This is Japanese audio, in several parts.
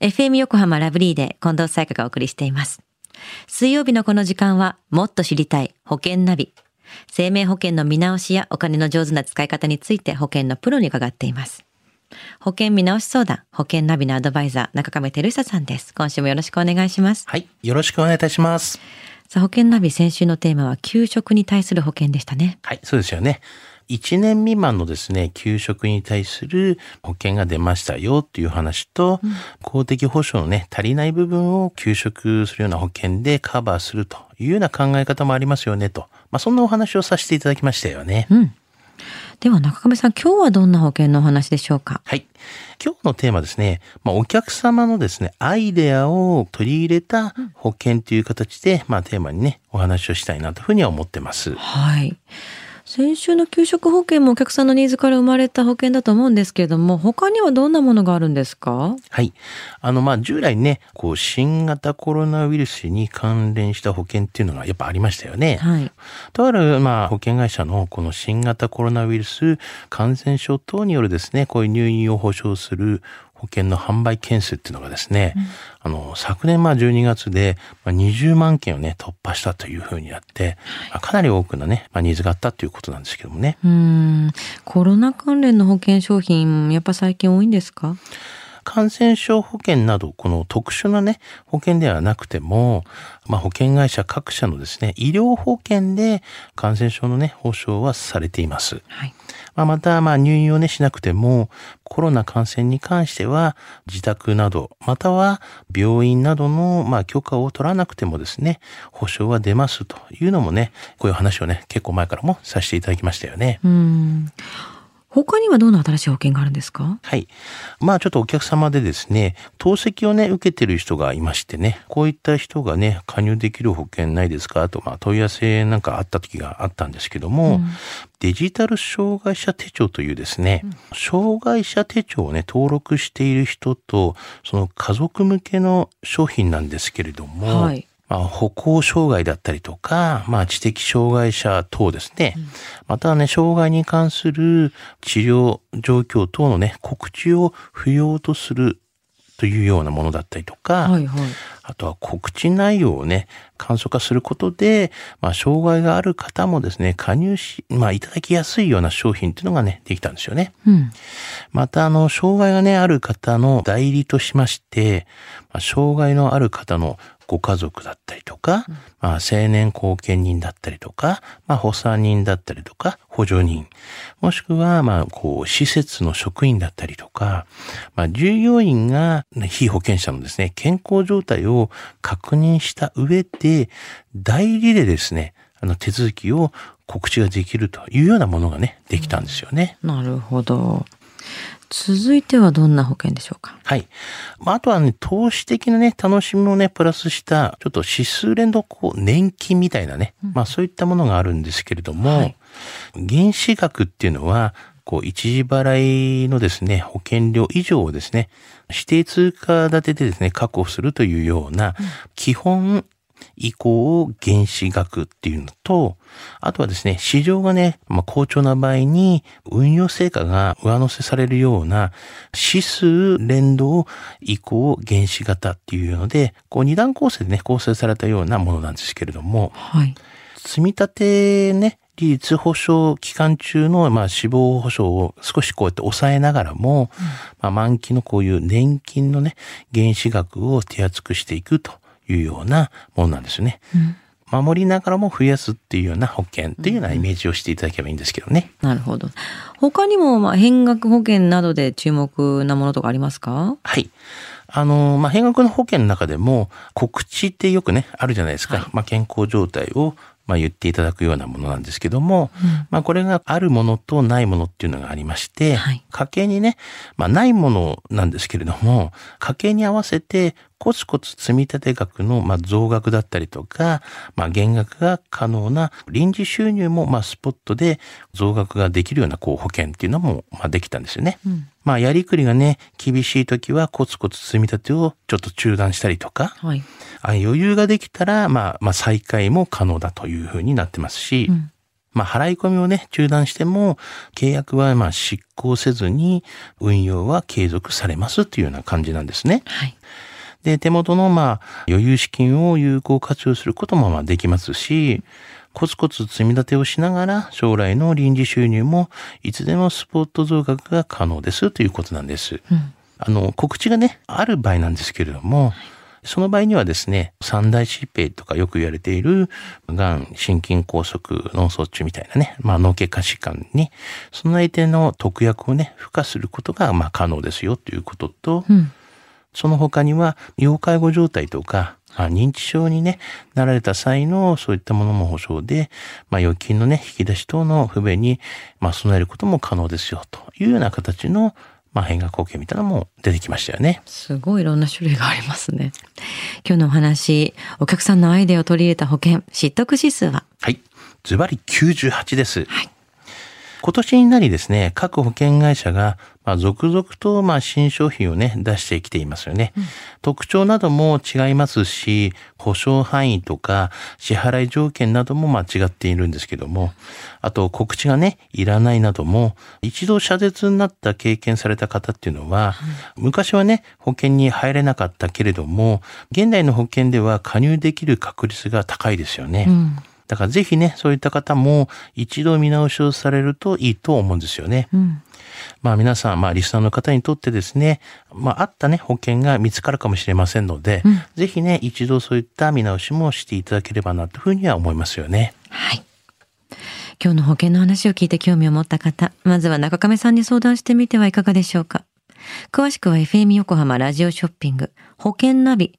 FM 横浜ラブリーで近藤彩花がお送りしています。水曜日のこの時間は、もっと知りたい保険ナビ。生命保険の見直しやお金の上手な使い方について保険のプロに伺っています。保険見直し相談、保険ナビのアドバイザー、中亀照久さんです。今週もよろしくお願いします。はい。よろしくお願いいたします。さあ、保険ナビ先週のテーマは、給食に対する保険でしたね。はい。そうですよね。1年未満のですね、給食に対する保険が出ましたよっていう話と、公的保障のね、足りない部分を給食するような保険でカバーするというような考え方もありますよねと。まあ、そんなお話をさせていただきましたよね。うん。では中亀さん、今日はどんな保険のお話でしょうか？はい。今日のテーマですね、まあ、お客様のですね、アイデアを取り入れた保険という形で、まあ、テーマにね、お話をしたいなというふうには思ってます。はい。先週の給食保険もお客さんのニーズから生まれた保険だと思うんですけれども、他にはどんなものがあるんですか？はい。あの、まあ、従来ね、こう、新型コロナウイルスに関連した保険っていうのがやっぱありましたよね。はい。とある、まあ、保険会社のこの新型コロナウイルス感染症等によるですね、こういう入院を保障する保険の販売件数っていうのがですね、あの、昨年まあ12月でまあ20万件をね、突破したというふうになって、まあかなり多くのね、まあ、ニーズがあったということなんですけどもね。うーん。コロナ関連の保険商品、やっぱ最近多いんですか？感染症保険など、この特殊なね、保険ではなくても、まあ、保険会社各社のですね、医療保険で感染症のね、保証はされています。はい。まあ、また、まあ、入院をね、しなくても、コロナ感染に関しては、自宅など、または病院などの、まあ、許可を取らなくてもですね、保証は出ますというのもね、こういう話をね、結構前からもさせていただきましたよね。うーん。他にはどんな新しい保険があるんですか？はい。まあちょっとお客様でですね、透析をね、受けてる人がいましてね、こういった人がね、加入できる保険ないですか？と、まあ問い合わせなんかあった時があったんですけども、デジタル障害者手帳というですね、障害者手帳をね、登録している人と、その家族向けの商品なんですけれども、はいまあ、歩行障害だったりとか、まあ、知的障害者等ですね。またはね、障害に関する治療状況等のね、告知を不要とするというようなものだったりとか、はいはい。あとは告知内容をね、簡素化することで、まあ、障害がある方もですね、加入し、まあ、いただきやすいような商品っていうのがね、できたんですよね。うん。また、あの、障害がね、ある方の代理としまして、まあ、障害のある方のご家族だったりとか、まあ、青年後見人だったりとか、まあ、補佐人だったりとか、補助人、もしくは、まあ、こう、施設の職員だったりとか、まあ、従業員が、ね、被保険者のですね、健康状態を確認した上で、代理でですね、あの、手続きを告知ができるというようなものがね、できたんですよね。なるほど。続いてはどんな保険でしょうか？はい。まあ、あとはね、投資的なね、楽しみをね、プラスした、ちょっと指数連動、こう、年金みたいなね、まあ、そういったものがあるんですけれども、はい。原資額っていうのは、こう、一時払いのですね、保険料以上をですね、指定通貨建てでですね、確保するというような、基本以降原資額っていうのと、あとはですね、市場がね、まあ、好調な場合に運用成果が上乗せされるような指数連動以降原資型っていうので、こう二段構成でね、構成されたようなものなんですけれども、はい。積み立てね、利率保証期間中の、まあ、死亡保障を少しこうやって抑えながらも、まあ、満期のこういう年金のね、原資額を手厚くしていくというようなものなんですよね。守りながらも増やすっていうような保険っていうようなイメージをしていただければいいんですけどね。なるほど。他にも、まあ、変額保険などで注目なものとかありますかはい。あの、まあ、変額の保険の中でも、告知ってよくね、あるじゃないですか。まあ、健康状態を、まあ、言っていただくようなものなんですけども、まあ、これがあるものとないものっていうのがありまして、はい家計にね、まあ、ないものなんですけれども、家計に合わせてコツコツ積み立て額の、まあ、増額だったりとか、まあ、減額が可能な臨時収入も、まあ、スポットで増額ができるような、こう、保険っていうのも、まあ、できたんですよね。まあ、やりくりがね、厳しい時はコツコツ積み立てをちょっと中断したりとか、はい。あ余裕ができたら、まあ、まあ、再開も可能だというふうになってますし、まあ、払い込みをね、中断しても、契約はまあ執行せずに、運用は継続されますっていうような感じなんですね。はい。で、手元のまあ余裕資金を有効活用することもまあできますし、コツコツ積み立てをしながら将来の臨時収入もいつでもスポット増額が可能ですということなんです。うん。あの、告知がね、ある場合なんですけれども、その場合にはですね、三大疾病とかよく言われている、がん、心筋梗塞、脳卒中みたいなね、まあ脳血管疾患に、その相手の特約をね、付加することが、まあ可能ですよということと、うん。その他には、要介護状態とか、まあ、認知症にね、なられた際のそういったものも保証で、まあ、預金のね、引き出し等の不便に、まあ、備えることも可能ですよ、というような形の、まあ、変額保険みたいなのも出てきましたよね。すごいいろんな種類がありますね。今日のお話、お客さんのアイデアを取り入れた保険、知得指数は？はい。ズバリ98です。はい今年になりですね、各保険会社が、まあ、続々と、まあ、新商品をね、出してきていますよね。特徴なども違いますし、保証範囲とか、支払い条件なども、まあ、違っているんですけども、あと、告知がね、いらないなども、一度謝絶になった経験された方っていうのは、昔はね、保険に入れなかったけれども、現代の保険では加入できる確率が高いですよね。うん。だからぜひね、そういった方も一度見直しをされるといいと思うんですよね。うん。まあ皆さん、まあリスナーの方にとってですね、まああったね、保険が見つかるかもしれませんので、うんぜひね、一度そういった見直しもしていただければなというふうには思いますよね。はい。今日の保険の話を聞いて興味を持った方、まずは中亀さんに相談してみてはいかがでしょうか。詳しくは FM 横浜ラジオショッピング、保険ナビ、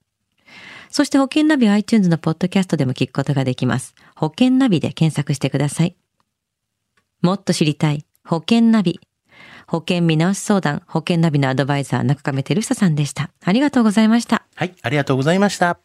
そして保険ナビは iTunes のポッドキャストでも聞くことができます。保険ナビで検索してください。もっと知りたい保険ナビ。保険見直し相談、保険ナビのアドバイザー中亀照久さんでした。ありがとうございました。はい、ありがとうございました。